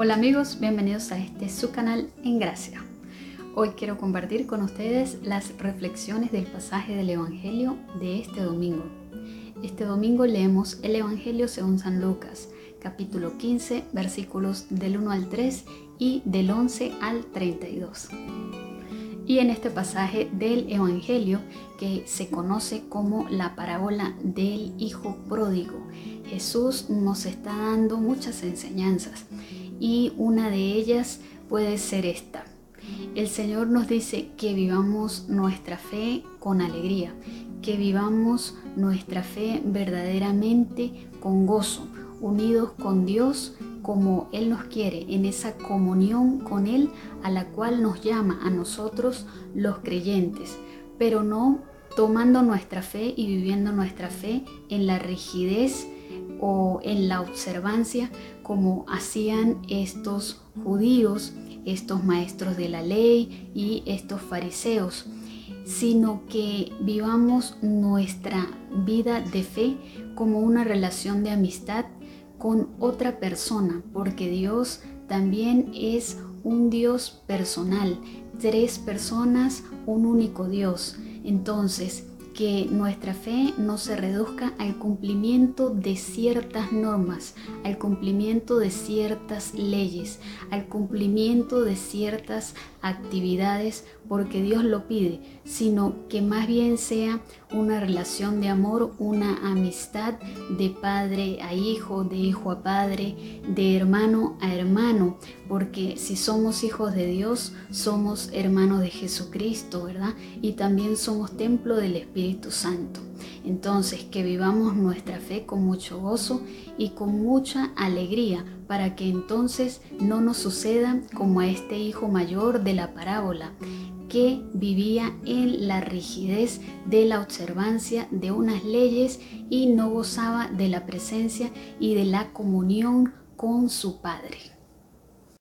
Hola amigos, bienvenidos a este su canal en Gracia. Hoy quiero compartir con ustedes las reflexiones del pasaje del Evangelio de este domingo. Este domingo leemos el Evangelio según San Lucas, capítulo 15, versículos del 1 al 3 y del 11 al 32. Y en este pasaje del Evangelio, que se conoce como la parábola del Hijo Pródigo, Jesús nos está dando muchas enseñanzas y una de ellas puede ser esta. El Señor nos dice que vivamos nuestra fe con alegría, que vivamos nuestra fe verdaderamente con gozo, unidos con Dios como Él nos quiere, en esa comunión con Él a la cual nos llama a nosotros los creyentes, pero no tomando nuestra fe y viviendo nuestra fe en la rigidez o en la observancia como hacían estos judíos, estos maestros de la ley y estos fariseos, sino que vivamos nuestra vida de fe como una relación de amistad con otra persona, porque Dios también es un Dios personal, tres personas, un único Dios. Entonces, que nuestra fe no se reduzca al cumplimiento de ciertas normas, al cumplimiento de ciertas leyes, al cumplimiento de ciertas actividades porque Dios lo pide, sino que más bien sea una relación de amor, una amistad de padre a hijo, de hijo a padre, de hermano a hermano, porque si somos hijos de Dios, somos hermanos de Jesucristo, ¿verdad? Y también somos templo del Espíritu Santo. Entonces, que vivamos nuestra fe con mucho gozo y con mucha alegría, para que entonces no nos suceda como a este hijo mayor de la parábola, que vivía en la rigidez de la observancia de unas leyes y no gozaba de la presencia y de la comunión con su Padre.